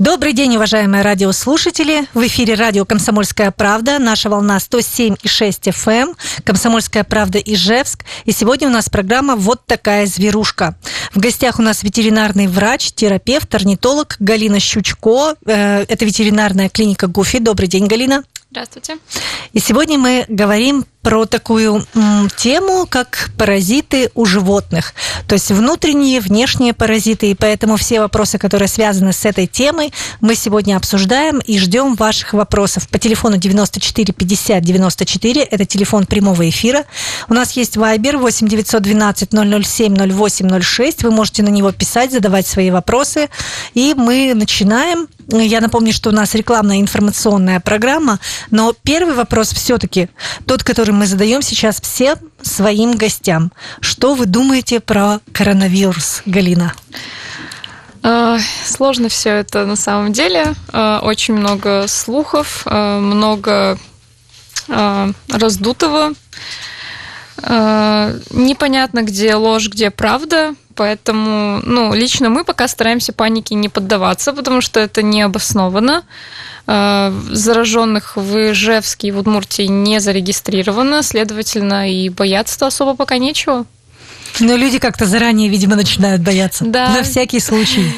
Добрый день, уважаемые радиослушатели. В эфире радио «Комсомольская правда». Наша волна 107,6 FM. Эм. «Комсомольская правда» Ижевск. И сегодня у нас программа «Вот такая зверушка». В гостях у нас ветеринарный врач, терапевт, орнитолог Галина Щучко. Э, это ветеринарная клиника ГУФИ. Добрый день, Галина. Здравствуйте. И сегодня мы говорим про такую м, тему, как паразиты у животных. То есть внутренние, внешние паразиты. И поэтому все вопросы, которые связаны с этой темой, мы сегодня обсуждаем и ждем ваших вопросов. По телефону 94 50 94, это телефон прямого эфира. У нас есть Viber 8 912 007 08 06. Вы можете на него писать, задавать свои вопросы. И мы начинаем. Я напомню, что у нас рекламная информационная программа. Но первый вопрос все-таки тот, который который мы задаем сейчас всем своим гостям. Что вы думаете про коронавирус, Галина? А, сложно все это на самом деле. А, очень много слухов, а, много раздутого. Непонятно, где ложь, где правда. Поэтому, ну, лично мы пока стараемся панике не поддаваться, потому что это не обоснованно. Э, зараженных в Ижевске и в Удмуртии не зарегистрировано, следовательно, и бояться-то особо пока нечего. Но люди как-то заранее, видимо, начинают бояться. Да. На всякий случай.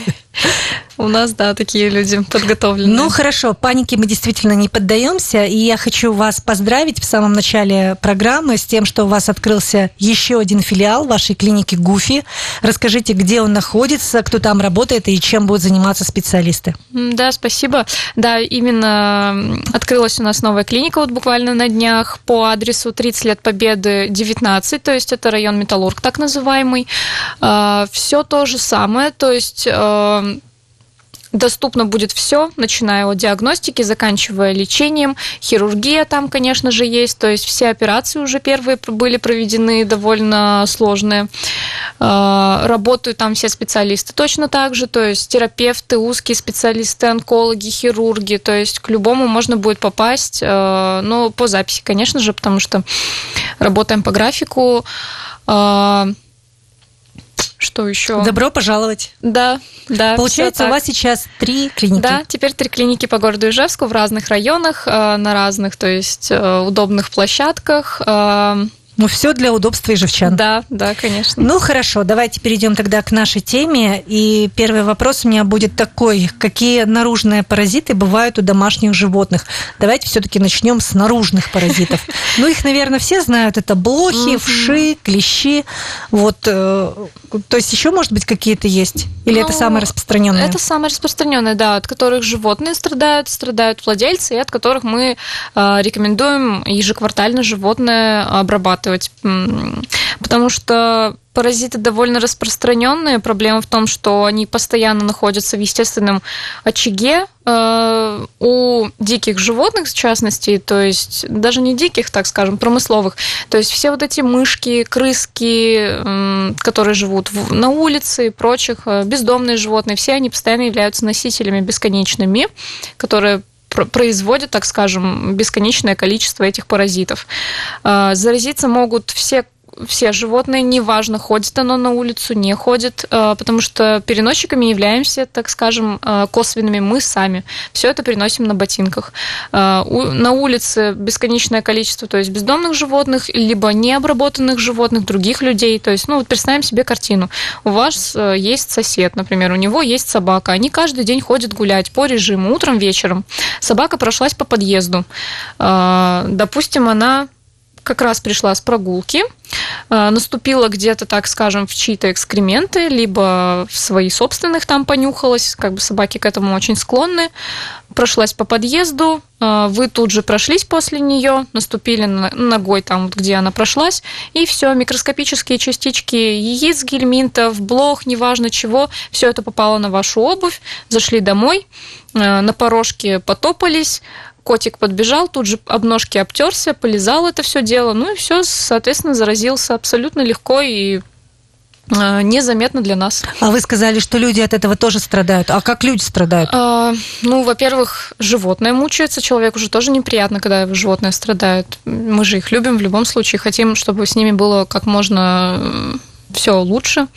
У нас, да, такие люди подготовлены. Ну, хорошо, панике мы действительно не поддаемся. И я хочу вас поздравить в самом начале программы с тем, что у вас открылся еще один филиал вашей клиники ГУФИ. Расскажите, где он находится, кто там работает и чем будут заниматься специалисты. Да, спасибо. Да, именно открылась у нас новая клиника вот буквально на днях по адресу 30 лет Победы 19, то есть это район Металлург так называемый. А, Все то же самое, то есть а, доступно будет все, начиная от диагностики, заканчивая лечением. Хирургия там, конечно же, есть. То есть все операции уже первые были проведены довольно сложные. А, работают там все специалисты точно так же. То есть терапевты, узкие специалисты, онкологи, хирурги. То есть к любому можно будет попасть. А, но по записи, конечно же, потому что работаем по графику. Что еще? Добро пожаловать. Да, да. Получается, у вас сейчас три клиники. Да, теперь три клиники по городу Ижевску в разных районах, э, на разных, то есть э, удобных площадках. Ну, все для удобства ижевчан. Да, да, конечно. Ну, хорошо, давайте перейдем тогда к нашей теме. И первый вопрос у меня будет такой. Какие наружные паразиты бывают у домашних животных? Давайте все-таки начнем с наружных паразитов. Ну, их, наверное, все знают. Это блохи, вши, клещи. Вот, э, то есть еще, может быть, какие-то есть? Или ну, это самое распространенное? Это самое распространенное, да, от которых животные страдают, страдают владельцы, и от которых мы э, рекомендуем ежеквартально животное обрабатывать. Потому что паразиты довольно распространенные. Проблема в том, что они постоянно находятся в естественном очаге э, у диких животных, в частности, то есть даже не диких, так скажем, промысловых. То есть все вот эти мышки, крыски, которые живут на улице и прочих, э, бездомные животные, все они постоянно являются носителями бесконечными, которые производят, так скажем, бесконечное количество этих паразитов. Э, заразиться могут все все животные, неважно, ходит оно на улицу, не ходит, э, потому что переносчиками являемся, так скажем, э, косвенными мы сами. Все это переносим на ботинках. Э, на улице бесконечное количество, то есть бездомных животных, либо необработанных животных, других людей. То есть, ну, вот представим себе картину. У вас есть сосед, например, у него есть собака. Они каждый день ходят гулять по режиму, утром, вечером. Собака прошлась по подъезду. Допустим, она как раз пришла с прогулки, наступила где-то, так скажем, в чьи-то экскременты, либо в свои собственных там понюхалась, как бы собаки к этому очень склонны, прошлась по подъезду, э, вы тут же прошлись после нее, наступили ногой там, где она прошлась, и все, микроскопические частички яиц, гельминтов, блох, неважно чего, все это попало на вашу обувь, зашли домой, э, на порожке потопались, Котик подбежал, тут же об ножки обтерся, полезал это все дело, ну и все, соответственно, заразился абсолютно легко и а, незаметно для нас. А вы сказали, что люди от этого тоже страдают. А как люди страдают? А, ну, во-первых, животное мучается. Человеку уже тоже неприятно, когда животное страдает. Мы же их любим в любом случае. Хотим, чтобы с ними было как можно все лучше.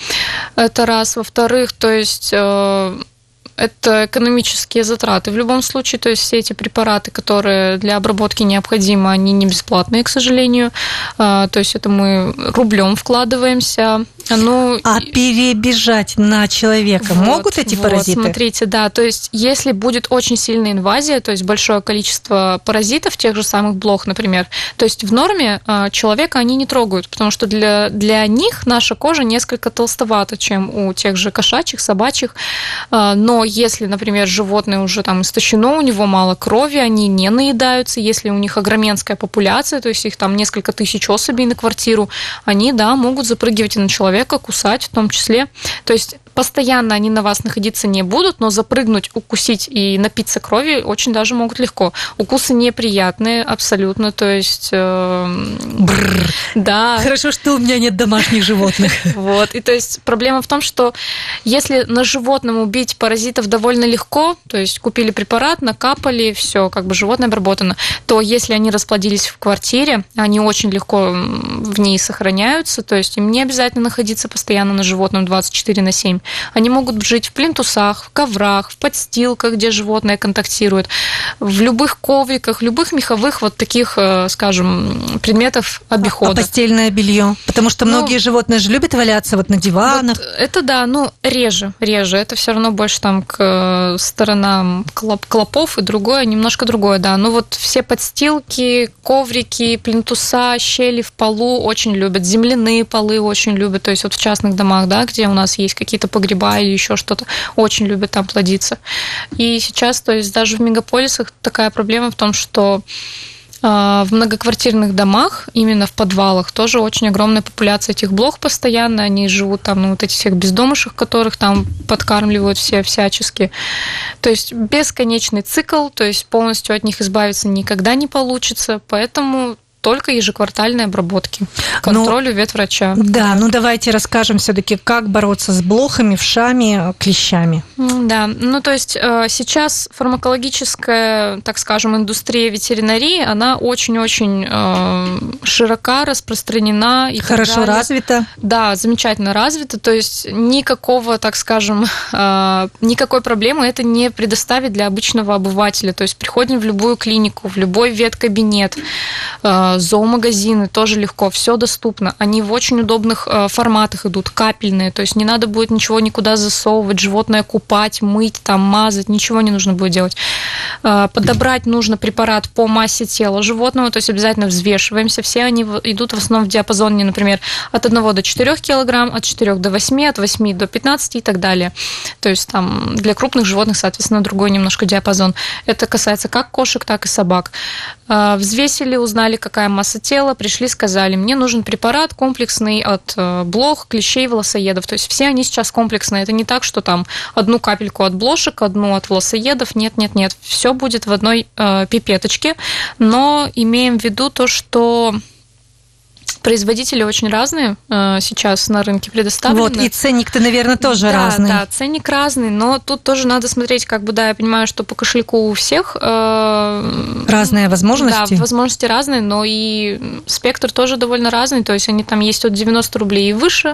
Это раз. Во-вторых, то есть э, это экономические затраты. В любом случае, то есть все эти препараты, которые для обработки необходимы, они не бесплатные, к сожалению. А, то есть это мы рублем вкладываемся. Ну, а перебежать на человека вот, могут эти вот, паразиты? Смотрите, да, то есть если будет очень сильная инвазия, то есть большое количество паразитов, тех же самых блох, например, то есть в норме а, человека они не трогают, потому что для, для них наша кожа несколько толстовата, чем у тех же кошачьих, собачьих, а, но если, например, животное уже там истощено, у него мало крови, они не наедаются. Если у них огроменская популяция, то есть их там несколько тысяч особей на квартиру, они, да, могут запрыгивать и на человека, кусать в том числе. То есть постоянно они на вас находиться не будут, но запрыгнуть, укусить и напиться крови очень даже могут легко. Укусы неприятные абсолютно, то есть... Э, Бррр. Да. Хорошо, что у меня нет домашних животных. Вот, и то есть проблема в том, что если на животном убить паразитов довольно легко, то есть купили препарат, накапали, все, как бы животное обработано, то если они расплодились в квартире, они очень легко в ней сохраняются, то есть им не обязательно находиться постоянно на животном 24 на 7. Они могут жить в плинтусах, в коврах, в подстилках, где животное контактирует, в любых ковриках, любых меховых вот таких, э, скажем, предметов обихода. А постельное белье? Потому что ну, многие животные же любят валяться вот на диванах. Вот это да, ну реже, реже. Это все равно больше там к э, сторонам клоп, клопов и другое, немножко другое, да. Ну вот все подстилки, коврики, плинтуса, щели в полу очень любят, земляные полы очень любят, то есть вот в частных домах, да, где у нас есть какие-то погреба или еще что-то, очень любят там плодиться. И сейчас, то есть даже в мегаполисах такая проблема в том, что а, в многоквартирных домах, именно в подвалах, тоже очень огромная популяция этих блох постоянно. Они живут там, ну, вот этих всех бездомышек, которых там подкармливают все всячески. То есть бесконечный цикл, то есть полностью от них избавиться никогда не получится. Поэтому только ежеквартальной обработки, контролю ну, ветврача. Да, ну давайте расскажем все-таки, как бороться с блохами, вшами, клещами. Да, ну то есть э, сейчас фармакологическая, так скажем, индустрия ветеринарии, она очень-очень э, широка, распространена. И Хорошо развита. Да, замечательно развита, то есть никакого, так скажем, э, никакой проблемы это не предоставит для обычного обывателя. То есть приходим в любую клинику, в любой веткабинет, зоомагазины тоже легко, все доступно. Они в очень удобных э, форматах идут, капельные, то есть не надо будет ничего никуда засовывать, животное купать, мыть, там, мазать, ничего не нужно будет делать. Э, подобрать нужно препарат по массе тела животного, то есть обязательно взвешиваемся. Все они идут в основном в диапазоне, например, от 1 до 4 килограмм, от 4 до 8, от 8 до 15 и так далее. То есть там для крупных животных, соответственно, другой немножко диапазон. Это касается как кошек, так и собак. Э, взвесили, узнали, какая масса тела, пришли, сказали, мне нужен препарат комплексный от э, блох, клещей, волосоедов. То есть все они сейчас комплексные. Это не так, что там одну капельку от блошек, одну от волосоедов. Нет, нет, нет. Все будет в одной э, пипеточке. Но имеем в виду то, что Производители очень разные э, сейчас на рынке предоставлены. Вот, и ценник-то, наверное, тоже да, разный. Да, ценник разный, но тут тоже надо смотреть, как бы, да, я понимаю, что по кошельку у всех... Э, разные возможности. Да, возможности разные, но и спектр тоже довольно разный, то есть они там есть от 90 рублей и выше,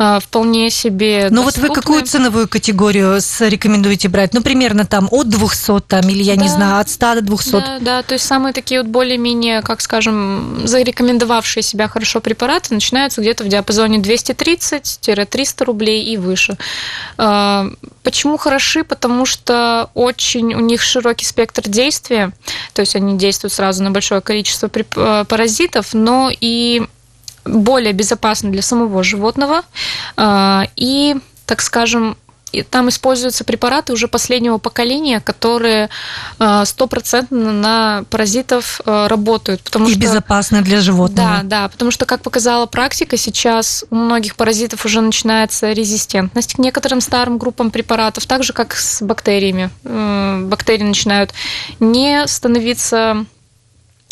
э, вполне себе Ну вот вы какую ценовую категорию рекомендуете брать? Ну, примерно там от 200, там, или, я да, не знаю, от 100 до 200? Да, да, то есть самые такие вот более-менее, как скажем, зарекомендовавшие себя хорошо препараты начинаются где-то в диапазоне 230-300 рублей и выше. А, почему хороши? Потому что очень у них широкий спектр действия, то есть они действуют сразу на большое количество а, паразитов, но и более безопасны для самого животного а, и так скажем, и там используются препараты уже последнего поколения, которые э, стопроцентно на паразитов э, работают. Потому и что, безопасны для животного. Да, да, потому что, как показала практика, сейчас у многих паразитов уже начинается резистентность к некоторым старым группам препаратов, так же, как с бактериями. Бактерии начинают не становиться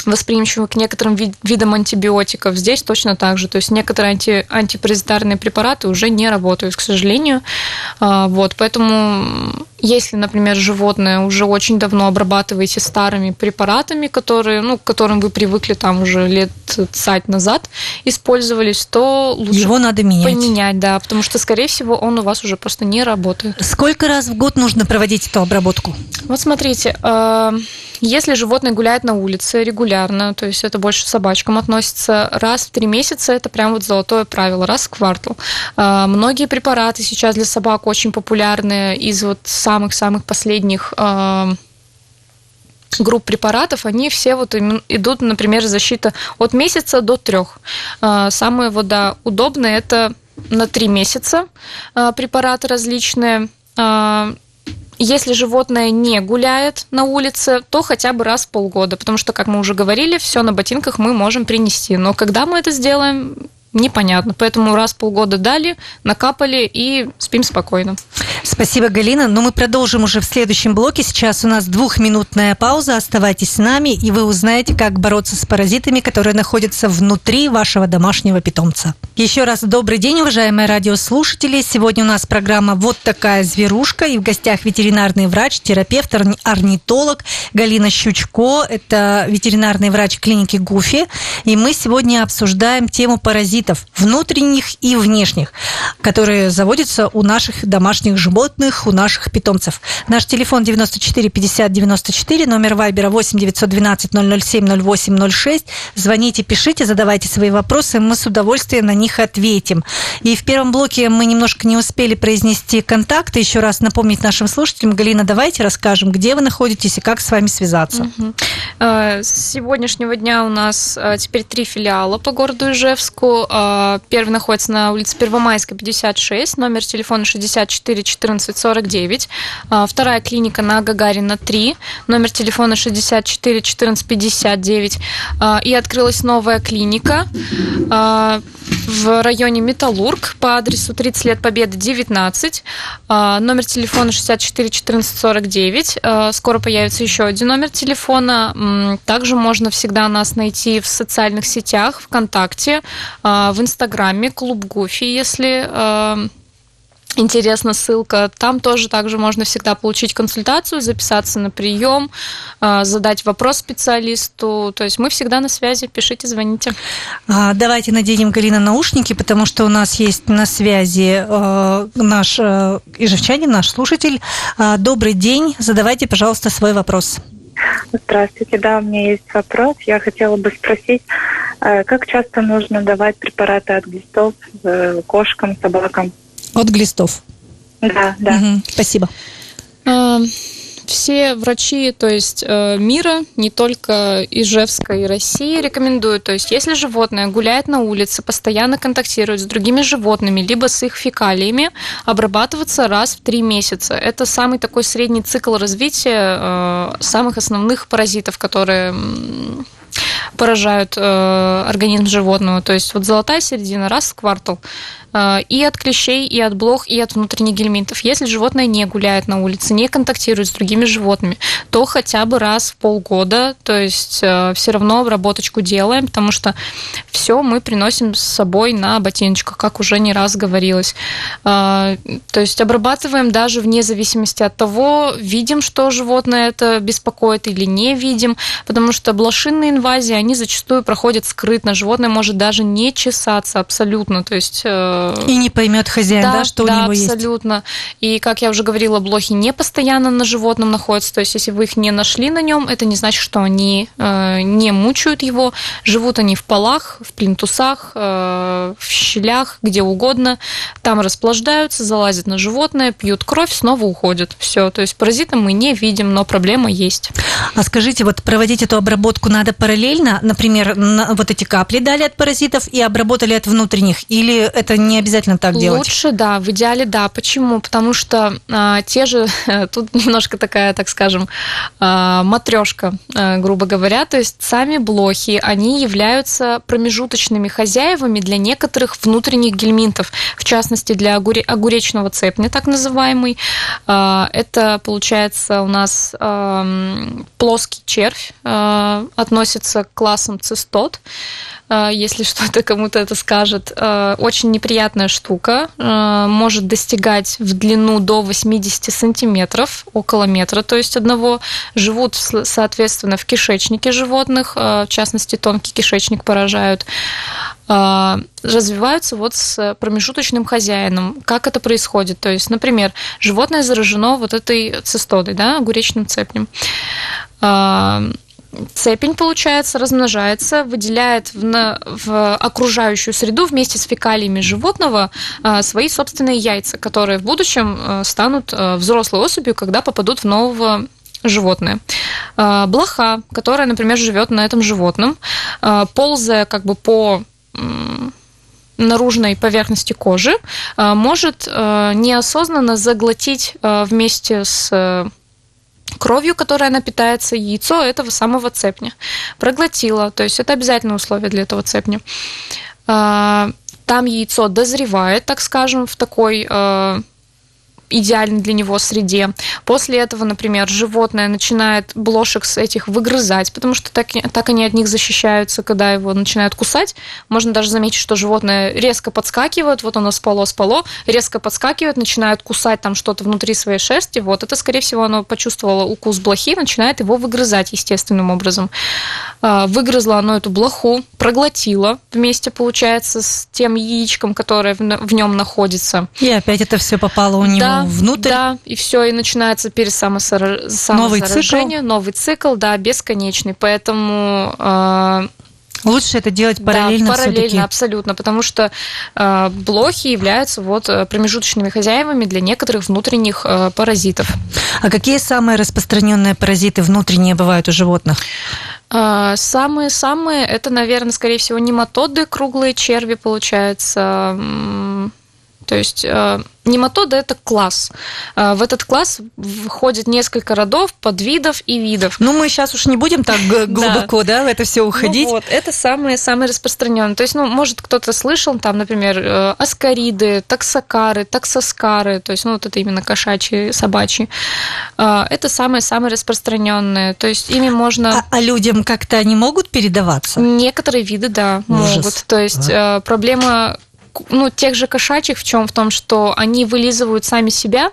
восприимчивы к некоторым видам антибиотиков. Здесь точно так же. То есть некоторые анти, антипаразитарные препараты уже не работают, к сожалению. А, вот, поэтому если, например, животное уже очень давно обрабатываете старыми препаратами, которые, ну, к которым вы привыкли там уже лет цать назад использовались, то лучше его надо менять. Поменять, да, потому что, скорее всего, он у вас уже просто не работает. Сколько раз в год нужно проводить эту обработку? Вот смотрите, э, если животное гуляет на улице регулярно, то есть это больше собачкам относится, раз в три месяца это прям вот золотое правило, раз в квартал. Э, многие препараты сейчас для собак очень популярны из вот самых-самых последних э, групп препаратов, они все вот идут, например, защита от месяца до трех. Э, самое вот, да, удобное это на три месяца э, препараты различные. Если животное не гуляет на улице, то хотя бы раз в полгода, потому что, как мы уже говорили, все на ботинках мы можем принести. Но когда мы это сделаем, непонятно. Поэтому раз в полгода дали, накапали и спим спокойно. Спасибо, Галина. Но мы продолжим уже в следующем блоке. Сейчас у нас двухминутная пауза. Оставайтесь с нами, и вы узнаете, как бороться с паразитами, которые находятся внутри вашего домашнего питомца. Еще раз добрый день, уважаемые радиослушатели. Сегодня у нас программа «Вот такая зверушка», и в гостях ветеринарный врач, терапевт, орнитолог Галина Щучко. Это ветеринарный врач клиники Гуфи. И мы сегодня обсуждаем тему паразитов внутренних и внешних, которые заводятся у наших домашних животных, у наших питомцев. Наш телефон 94 50 94, номер Вайбера 8 912 007 08 06. Звоните, пишите, задавайте свои вопросы, мы с удовольствием на них ответим. И в первом блоке мы немножко не успели произнести контакты. Еще раз напомнить нашим слушателям. Галина, давайте расскажем, где вы находитесь и как с вами связаться. С сегодняшнего дня у нас э, теперь три филиала по городу Ижевску. Э, первый находится на улице Первомайская, 56, номер телефона 64 14 49. Вторая клиника на Гагарина 3, номер телефона 64 14 59. И открылась новая клиника а, в районе Металлург по адресу 30 лет Победы 19, а, номер телефона 64 14 49. Скоро появится еще один номер телефона. Также можно всегда нас найти в социальных сетях, ВКонтакте, а, в Инстаграме, Клуб Гуфи, если интересна ссылка. Там тоже также можно всегда получить консультацию, записаться на прием, а, задать вопрос специалисту. То есть мы всегда на связи. Пишите, звоните. А, давайте наденем, Галина, наушники, потому что у нас есть на связи э, наш э, ижевчанин, наш слушатель. А, добрый день. Задавайте, пожалуйста, свой вопрос. Здравствуйте, да, у меня есть вопрос. Я хотела бы спросить, э, как часто нужно давать препараты от глистов кошкам, собакам? От глистов. Да, да. Угу, спасибо. Все врачи, то есть э, мира, не только Ижевска и России, рекомендуют, то есть если животное гуляет на улице, постоянно контактирует с другими животными, либо с их фекалиями, обрабатываться раз в три месяца. Это самый такой средний цикл развития э, самых основных паразитов, которые поражают э, организм животного. То есть вот золотая середина раз в квартал и от клещей, и от блох, и от внутренних гельминтов. Если животное не гуляет на улице, не контактирует с другими животными, то хотя бы раз в полгода, то есть э, все равно обработочку делаем, потому что все мы приносим с собой на ботиночках, как уже не раз говорилось. Э, то есть обрабатываем даже вне зависимости от того, видим, что животное это беспокоит или не видим, потому что блошинные инвазии, они зачастую проходят скрытно. Животное может даже не чесаться абсолютно, то есть и не поймет хозяин, да, да что да, у него есть. абсолютно. И, как я уже говорила, блохи не постоянно на животном находятся. То есть, если вы их не нашли на нем, это не значит, что они э, не мучают его. Живут они в полах, в плинтусах, э, в щелях, где угодно. Там расплаждаются, залазят на животное, пьют кровь, снова уходят. Все. То есть, паразита мы не видим, но проблема есть. А скажите, вот проводить эту обработку надо параллельно? Например, вот эти капли дали от паразитов и обработали от внутренних? Или это не обязательно так делать. Лучше, да, в идеале, да. Почему? Потому что а, те же, тут немножко такая, так скажем, а, матрешка, а, грубо говоря, то есть сами блохи, они являются промежуточными хозяевами для некоторых внутренних гельминтов, в частности для огуре, огуречного цепня, так называемый. А, это получается у нас а, плоский червь, э, относится к классам цистот. Э, если что-то кому-то это скажет. Э, очень неприятная штука, э, может достигать в длину до 80 сантиметров, около метра, то есть одного. Живут, соответственно, в кишечнике животных, в частности, тонкий кишечник поражают развиваются вот с промежуточным хозяином. Как это происходит? То есть, например, животное заражено вот этой цистодой, да, огуречным цепнем цепень, получается, размножается, выделяет в, на, в окружающую среду вместе с фекалиями животного а, свои собственные яйца, которые в будущем а, станут а, взрослой особью, когда попадут в нового животное. Блоха, которая, например, живет на этом животном, ползая как бы по наружной поверхности кожи, может неосознанно заглотить вместе с кровью, которой она питается, яйцо этого самого цепня. Проглотила, то есть это обязательное условие для этого цепня. А, там яйцо дозревает, так скажем, в такой а, идеальной для него среде. После этого, например, животное начинает блошек с этих выгрызать, потому что так, так они от них защищаются, когда его начинают кусать. Можно даже заметить, что животное резко подскакивает, вот оно спало, спало, резко подскакивает, начинает кусать там что-то внутри своей шерсти. Вот это, скорее всего, оно почувствовало укус блохи, начинает его выгрызать естественным образом. А, выгрызло оно эту блоху, проглотило вместе, получается, с тем яичком, которое в нем находится. И опять это все попало у него да, внутрь. Да, и все, и начинается пересамосоражение, новый цикл, новый цикл, да, бесконечный. Поэтому э, Лучше это делать параллельно. Да, параллельно, абсолютно, потому что э, блохи являются вот э, промежуточными хозяевами для некоторых внутренних э, паразитов. А какие самые распространенные паразиты внутренние бывают у животных? Самые-самые, это, наверное, скорее всего, нематоды, круглые черви, получается. То есть Нематода – это класс. А, в этот класс входит несколько родов, подвидов и видов. Ну, мы сейчас уж не будем так глубоко, да, в это все уходить. Ну, вот, это самые, самые распространенные. То есть, ну, может, кто-то слышал, там, например, э, аскариды, таксокары, таксоскары, то есть, ну, вот это именно кошачьи, собачьи. А, это самые-самые распространенные. То есть, ими можно... А, а людям как-то они могут передаваться? Некоторые виды, да, Ужас. могут. То есть, а? проблема ну, тех же кошачьих в чем? В том, что они вылизывают сами себя,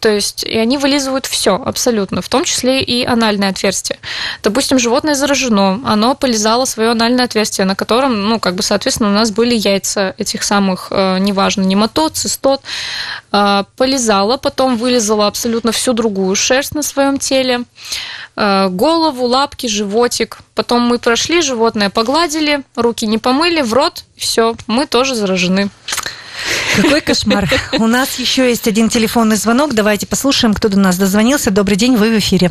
то есть и они вылизывают все абсолютно, в том числе и анальное отверстие. Допустим, животное заражено, оно полизало свое анальное отверстие, на котором, ну, как бы, соответственно, у нас были яйца этих самых, э, неважно, нематод, цистот, э, полизало, потом вылизало абсолютно всю другую шерсть на своем теле, э, голову, лапки, животик. Потом мы прошли, животное погладили, руки не помыли, в рот, все, мы тоже заражены. Какой кошмар. У нас еще есть один телефонный звонок. Давайте послушаем, кто до нас дозвонился. Добрый день, вы в эфире.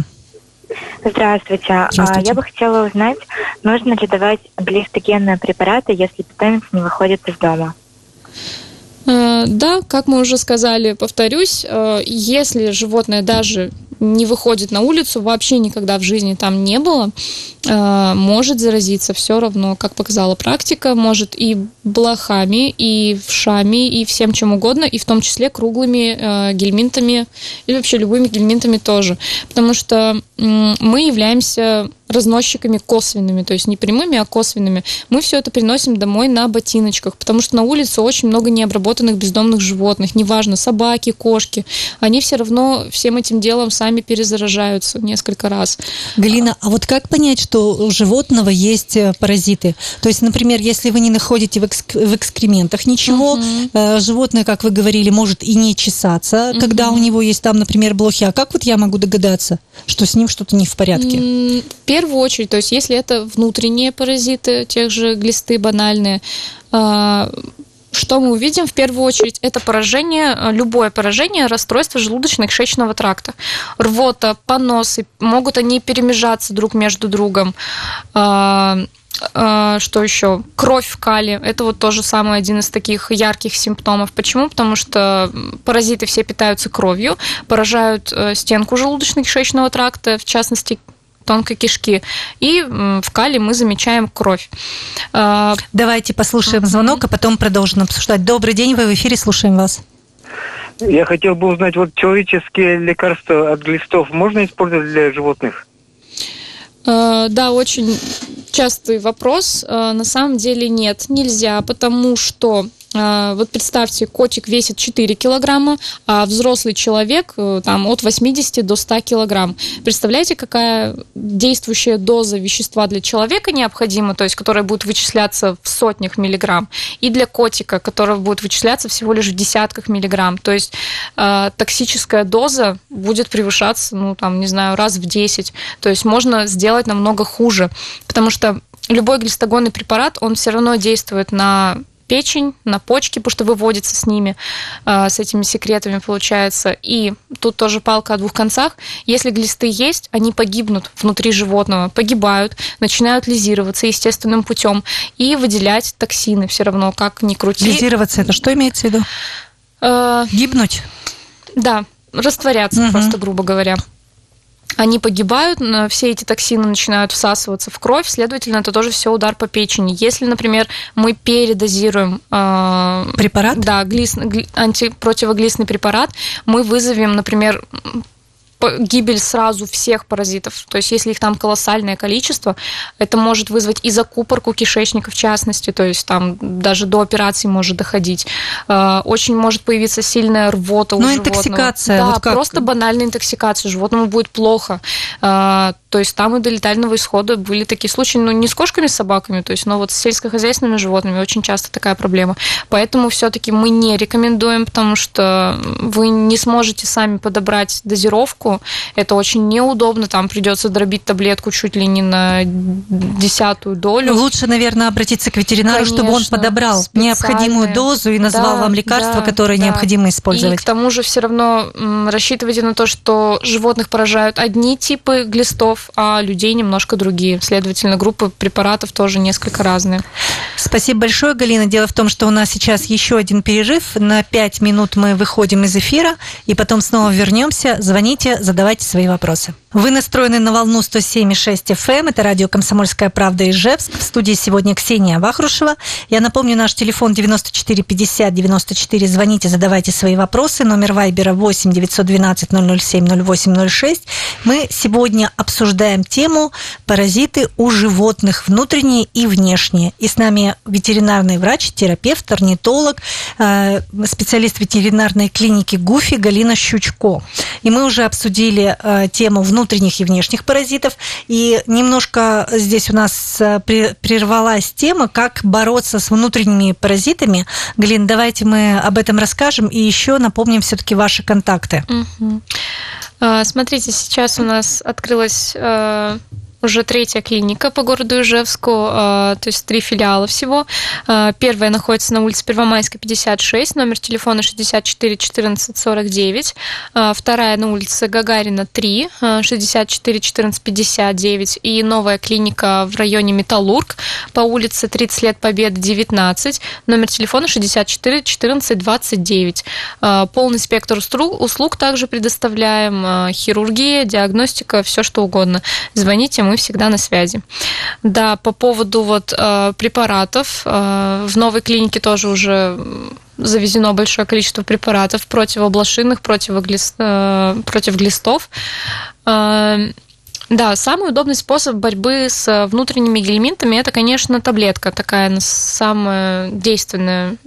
Здравствуйте. А, Здравствуйте. Я бы хотела узнать, нужно ли давать глистогенные препараты, если питомец не выходит из дома? Э, да, как мы уже сказали, повторюсь, э, если животное даже не выходит на улицу, вообще никогда в жизни там не было, э, может заразиться все равно, как показала практика, может и блохами, и вшами, и всем чем угодно, и в том числе круглыми э, гельминтами, и вообще любыми гельминтами тоже. Потому что мы являемся разносчиками косвенными, то есть не прямыми, а косвенными. Мы все это приносим домой на ботиночках, потому что на улице очень много необработанных бездомных животных, неважно, собаки, кошки, они все равно всем этим делом сами перезаражаются несколько раз. Галина, а вот как понять, что у животного есть э, паразиты? То есть, например, если вы не находите в, экск... в экскрементах ничего, угу. животное, как вы говорили, может и не чесаться, угу. когда у него есть там, например, блохи. А как вот я могу догадаться, что с ним что-то не в порядке? Первую очередь, то есть если это внутренние паразиты, тех же глисты банальные, а, что мы увидим в первую очередь? Это поражение, любое поражение расстройства желудочно-кишечного тракта. Рвота, поносы, могут они перемежаться друг между другом. А, а, что еще? Кровь в кале. Это вот тоже самый один из таких ярких симптомов. Почему? Потому что паразиты все питаются кровью, поражают э, стенку желудочно-кишечного тракта, в частности тонкой кишки. И в кале мы замечаем кровь. А, Давайте послушаем звонок, а потом продолжим обсуждать. Добрый день, вы в эфире, слушаем вас. Я хотел бы узнать, вот человеческие лекарства от глистов можно использовать для животных? Э, да, очень частый вопрос. Э, на самом деле нет, нельзя, потому что а, вот представьте, котик весит 4 килограмма, а взрослый человек э, там от 80 до 100 килограмм. Представляете, какая действующая доза вещества для человека необходима, то есть которая будет вычисляться в сотнях миллиграмм, и для котика, которая будет вычисляться всего лишь в десятках миллиграмм. То есть э, токсическая доза будет превышаться, ну там, не знаю, раз в 10. То есть можно сделать намного хуже, потому что любой глистогонный препарат, он все равно действует на печень, на почки, потому что выводится с ними, а, с этими секретами получается. И тут тоже палка о двух концах. Если глисты есть, они погибнут внутри животного, погибают, начинают лизироваться естественным путем и выделять токсины все равно, как ни крути. Лизироваться это что имеется в виду? Э, Гибнуть? Да, растворяться угу. просто, грубо говоря они погибают, все эти токсины начинают всасываться в кровь, следовательно, это тоже все удар по печени. Если, например, мы передозируем э, препарат, да, глис, антипротивоглистный препарат, мы вызовем, например, гибель сразу всех паразитов. То есть, если их там колоссальное количество, это может вызвать и закупорку кишечника в частности, то есть там даже до операции может доходить. Э, очень может появиться сильная рвота у ну, животного. интоксикация. Да, вот как? просто банальная интоксикация. Животному будет плохо. Э, то есть там и до летального исхода были такие случаи, ну, не с кошками, с собаками, то есть, но вот с сельскохозяйственными животными очень часто такая проблема. Поэтому все-таки мы не рекомендуем, потому что вы не сможете сами подобрать дозировку. Это очень неудобно, там придется дробить таблетку чуть ли не на десятую долю. Лучше, наверное, обратиться к ветеринару, Конечно, чтобы он подобрал необходимую дозу и назвал да, вам лекарства, да, которые да. необходимо использовать. И к тому же все равно рассчитывайте на то, что животных поражают одни типы глистов, а людей немножко другие. Следовательно, группы препаратов тоже несколько разные. Спасибо большое, Галина. Дело в том, что у нас сейчас еще один перерыв. На пять минут мы выходим из эфира, и потом снова вернемся. Звоните, задавайте свои вопросы. Вы настроены на волну 107,6 FM. Эм. Это радио «Комсомольская правда» Ижевск. В студии сегодня Ксения Вахрушева. Я напомню, наш телефон 94 50 94. Звоните, задавайте свои вопросы. Номер Вайбера 8 912 007 0806. Мы сегодня обсуждаем тему паразиты у животных, внутренние и внешние. И с нами ветеринарный врач, терапевт, орнитолог, э, специалист ветеринарной клиники ГУФИ Галина Щучко. И мы уже обсудили э, тему внутренних и внешних паразитов. И немножко здесь у нас э, прервалась тема, как бороться с внутренними паразитами. Глин, давайте мы об этом расскажем и еще напомним все-таки ваши контакты. Угу. Смотрите, сейчас у нас открылась уже третья клиника по городу Ижевску, а, то есть три филиала всего. А, первая находится на улице Первомайской, 56, номер телефона 64 14 49. Вторая на улице Гагарина, 3, 64 14 59. И новая клиника в районе Металлург по улице 30 лет Победы, 19, номер телефона 64 14 29. Полный спектр услуг также предоставляем, а, хирургия, диагностика, все что угодно. Звоните, мы всегда на связи. Да, по поводу вот э, препаратов, э, в новой клинике тоже уже завезено большое количество препаратов противоблошинных, противоглист, э, против глистов. Э, да, самый удобный способ борьбы с внутренними гельминтами это, конечно, таблетка, такая самый действенный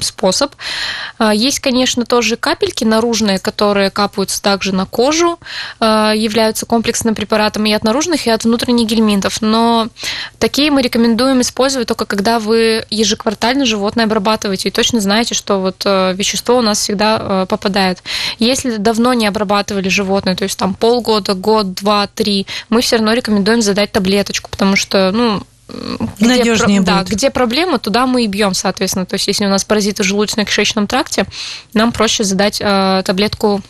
способ. А, есть, конечно, тоже капельки наружные, которые капаются также на кожу, а, являются комплексным препаратом и от наружных, и от внутренних гельминтов. Но такие мы рекомендуем использовать только когда вы ежеквартально животное обрабатываете и точно знаете, что вот э, вещество у нас всегда э, попадает. Если давно не обрабатывали животное, то есть там полгода, год, два, три, 3, мы все равно рекомендуем задать таблеточку, потому что, ну, где, Надежнее про, будет. Да, где проблема, туда мы и бьем, соответственно. То есть, если у нас паразиты в желудочно-кишечном тракте, нам проще задать э, таблетку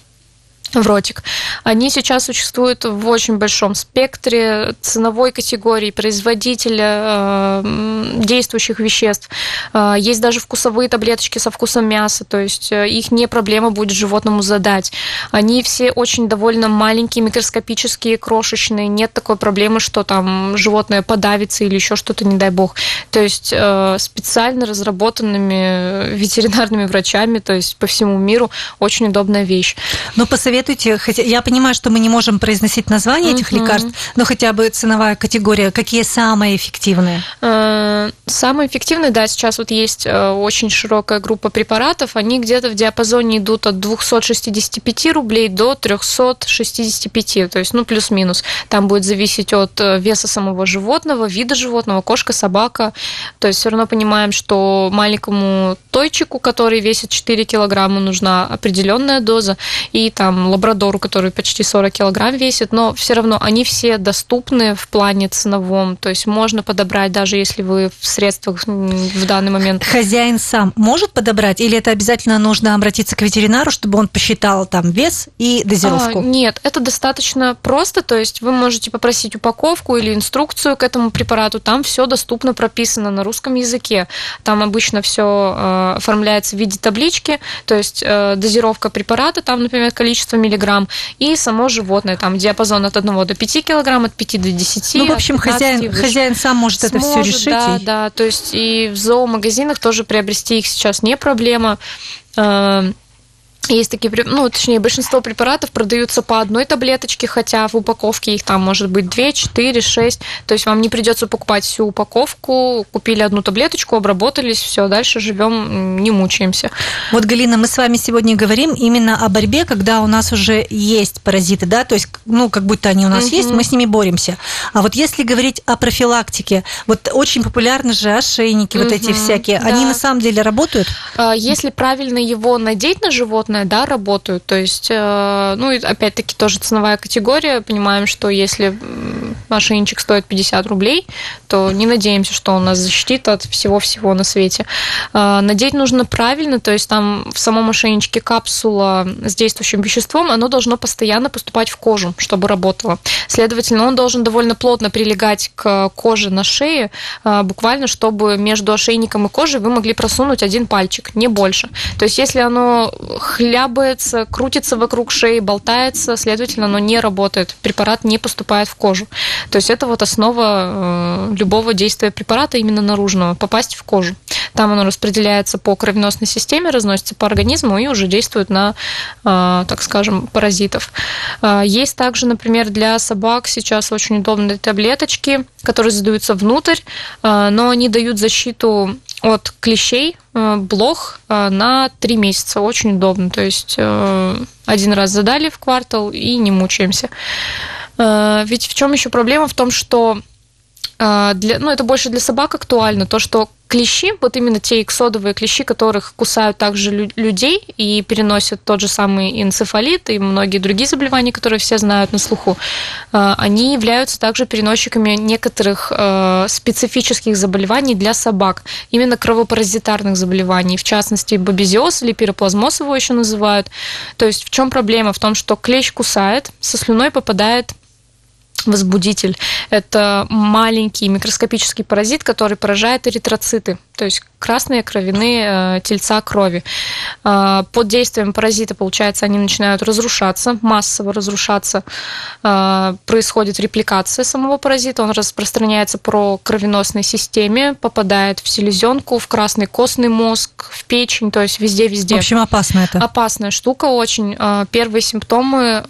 в ротик. Они сейчас существуют в очень большом спектре ценовой категории производителя э, действующих веществ. Э, есть даже вкусовые таблеточки со вкусом мяса, то есть э, их не проблема будет животному задать. Они все очень довольно маленькие, микроскопические, крошечные. Нет такой проблемы, что там животное подавится или еще что-то, не дай бог. То есть специально разработанными ветеринарными врачами, то есть по всему миру, очень удобная вещь. Но посоветуйте посоветуйте, хотя я понимаю, что мы не можем произносить название этих угу. лекарств, но хотя бы ценовая категория, какие самые эффективные? Э, самые эффективные, да, сейчас вот есть э, очень широкая группа препаратов, они где-то в диапазоне идут от 265 рублей до 365, то есть, ну, плюс-минус. Там будет зависеть от э, веса самого животного, вида животного, кошка, собака. То есть все равно понимаем, что маленькому тойчику, который весит 4 килограмма, нужна определенная доза, и там лабрадору, который почти 40 килограмм весит, но все равно они все доступны в плане ценовом, то есть можно подобрать, даже если вы в средствах в данный момент. Хозяин сам может подобрать, или это обязательно нужно обратиться к ветеринару, чтобы он посчитал там вес и дозировку? А, нет, это достаточно просто, то есть вы можете попросить упаковку или инструкцию к этому препарату, там все доступно прописано на русском языке, там обычно все э, оформляется в виде таблички, то есть э, дозировка препарата, там, например, количество миллиграмм, и само животное, там диапазон от 1 до 5 килограмм, от 5 до 10. Ну, в общем, хозяин, хозяин сам может Сможет, это все решить. Да, и... да, то есть и в зоомагазинах тоже приобрести их сейчас не проблема. Есть такие, ну, точнее, большинство препаратов продаются по одной таблеточке, хотя в упаковке их там может быть 2, 4, 6. То есть вам не придется покупать всю упаковку, купили одну таблеточку, обработались, все, дальше живем, не мучаемся. Вот, Галина, мы с вами сегодня говорим именно о борьбе, когда у нас уже есть паразиты, да, то есть, ну, как будто они у нас угу. есть, мы с ними боремся. А вот если говорить о профилактике, вот очень популярны же ошейники, угу. вот эти всякие, да. они на самом деле работают? А, если правильно его надеть на животное, животное, да, работают. То есть, э, ну, и опять-таки тоже ценовая категория. Понимаем, что если ошейничек стоит 50 рублей, то не надеемся, что он нас защитит от всего-всего на свете. Э, надеть нужно правильно, то есть там в самом ошейничке капсула с действующим веществом, оно должно постоянно поступать в кожу, чтобы работало. Следовательно, он должен довольно плотно прилегать к коже на шее, э, буквально, чтобы между ошейником и кожей вы могли просунуть один пальчик, не больше. То есть, если оно хлябается, крутится вокруг шеи, болтается, следовательно, оно не работает. Препарат не поступает в кожу. То есть это вот основа э, любого действия препарата именно наружного, попасть в кожу. Там оно распределяется по кровеносной системе, разносится по организму и уже действует на, э, так скажем, паразитов. Э, есть также, например, для собак сейчас очень удобные таблеточки, которые задаются внутрь, но они дают защиту от клещей, э, блох э, на три месяца. Очень удобно. То есть э, один раз задали в квартал и не мучаемся. Ведь в чем еще проблема? В том, что для, ну, это больше для собак актуально, то, что клещи, вот именно те иксодовые клещи, которых кусают также людей и переносят тот же самый энцефалит и многие другие заболевания, которые все знают на слуху, э, они являются также переносчиками некоторых э, специфических заболеваний для собак, именно кровопаразитарных заболеваний, в частности бобезиоз или пироплазмоз его еще называют. То есть в чем проблема? В том, что клещ кусает, со слюной попадает возбудитель. Это маленький микроскопический паразит, который поражает эритроциты, то есть красные кровяные э, тельца крови. Э, под действием паразита, получается, они начинают разрушаться, массово разрушаться. Э, происходит репликация самого паразита, он распространяется по кровеносной системе, попадает в селезенку, в красный костный мозг, в печень, то есть везде-везде. В общем, опасно это. Опасная штука очень. Первые симптомы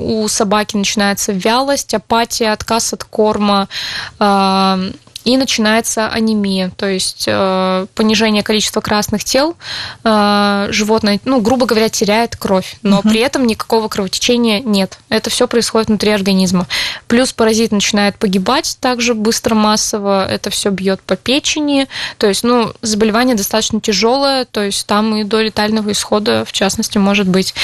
у собаки начинается вялость, апатия, отказ от корма, и начинается анемия, то есть э, понижение количества красных тел, э, животное, ну, грубо говоря, теряет кровь, но угу. при этом никакого кровотечения нет. Это все происходит внутри организма. Плюс паразит начинает погибать также быстро, массово, это все бьет по печени, то есть, ну, заболевание достаточно тяжелое, то есть там и до летального исхода, в частности, может быть.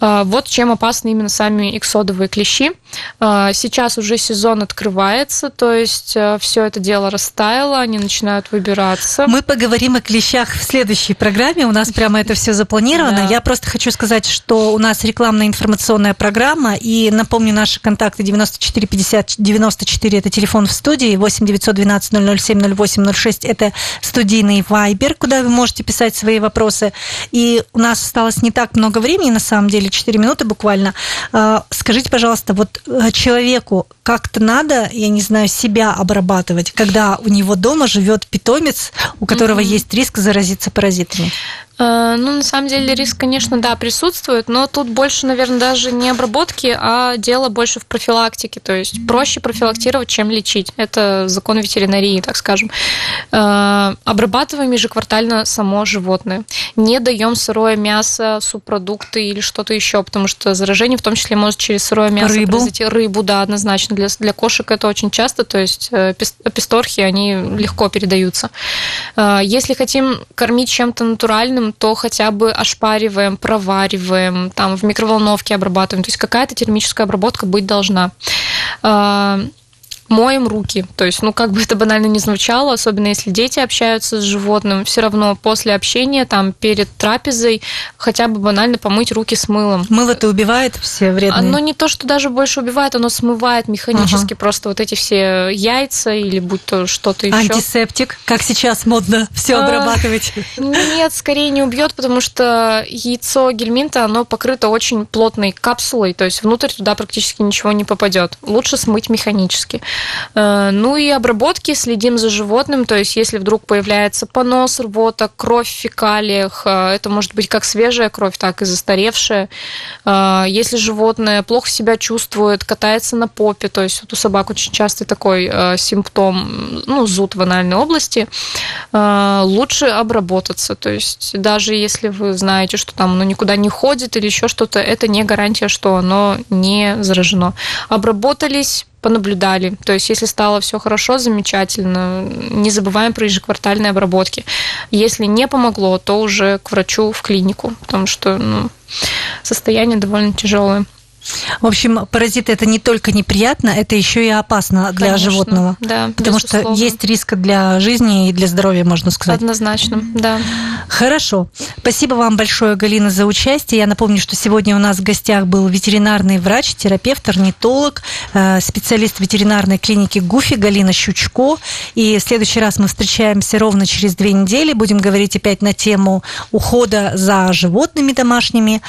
Э, вот чем опасны именно сами иксодовые клещи. Э, сейчас уже сезон открывается, то есть э, все это дело растаяло, они начинают выбираться. Мы поговорим о клещах в следующей программе. У нас прямо это все запланировано. Да. Я просто хочу сказать, что у нас рекламная информационная программа. И напомню, наши контакты 94 50 94 это телефон в студии, 8 912 007 08 06 это студийный вайбер, куда вы можете писать свои вопросы. И у нас осталось не так много времени, на самом деле, 4 минуты буквально. А, скажите, пожалуйста, вот э, человеку как-то надо, я не знаю, себя обрабатывать, когда у него дома живет питомец, у которого mm-hmm. есть риск заразиться паразитами? Э, ну, на самом деле, риск, конечно, да, присутствует, но тут больше, наверное, даже не обработки, а дело больше в профилактике. То есть проще профилактировать, чем лечить. Это закон ветеринарии, так скажем. Э, обрабатываем ежеквартально само животное. Не даем сырое мясо, субпродукты или что-то еще, потому что заражение в том числе может через сырое мясо рыбу. произойти. Рыбу, да, однозначно. Для, для кошек это очень часто, то есть э, песторхи, они легко передаются. Если хотим кормить чем-то натуральным, то хотя бы ошпариваем, провариваем, там в микроволновке обрабатываем. То есть какая-то термическая обработка быть должна. Моем руки. То есть, ну, как бы это банально не звучало, особенно если дети общаются с животным, все равно после общения, там, перед трапезой, хотя бы банально помыть руки с мылом. Мыло-то убивает все вредные? Оно не то, что даже больше убивает, оно смывает механически ага. просто вот эти все яйца или будь то что-то еще. Антисептик, как сейчас модно все а, обрабатывать? Нет, скорее не убьет, потому что яйцо гельминта, оно покрыто очень плотной капсулой, то есть внутрь туда практически ничего не попадет. Лучше смыть механически. Э, ну и обработки, следим за животным, то есть если вдруг появляется понос, рвота, кровь в фекалиях, э, это может быть как свежая кровь, так и застаревшая. Э, если животное плохо себя чувствует, катается на попе, то есть вот у собак очень часто такой симптом, ну, зуд в анальной области, лучше обработаться, то есть даже если вы знаете, что там оно никуда не ходит или еще что-то, это не гарантия, что оно не заражено. Обработались, понаблюдали. То есть, если стало все хорошо, замечательно, не забываем про ежеквартальные обработки. Если не помогло, то уже к врачу в клинику, потому что ну, состояние довольно тяжелое. В общем, паразиты это не только неприятно, это еще и опасно для Конечно, животного. Да, потому безусловно. что есть риск для жизни и для здоровья, можно сказать. Однозначно, да. Хорошо. Спасибо вам большое, Галина, за участие. Я напомню, что сегодня у нас в гостях был ветеринарный врач, терапевт, орнитолог, э, специалист ветеринарной клиники ГУФИ Галина Щучко. И в следующий раз мы встречаемся ровно через две недели. Будем говорить опять на тему ухода за животными домашними.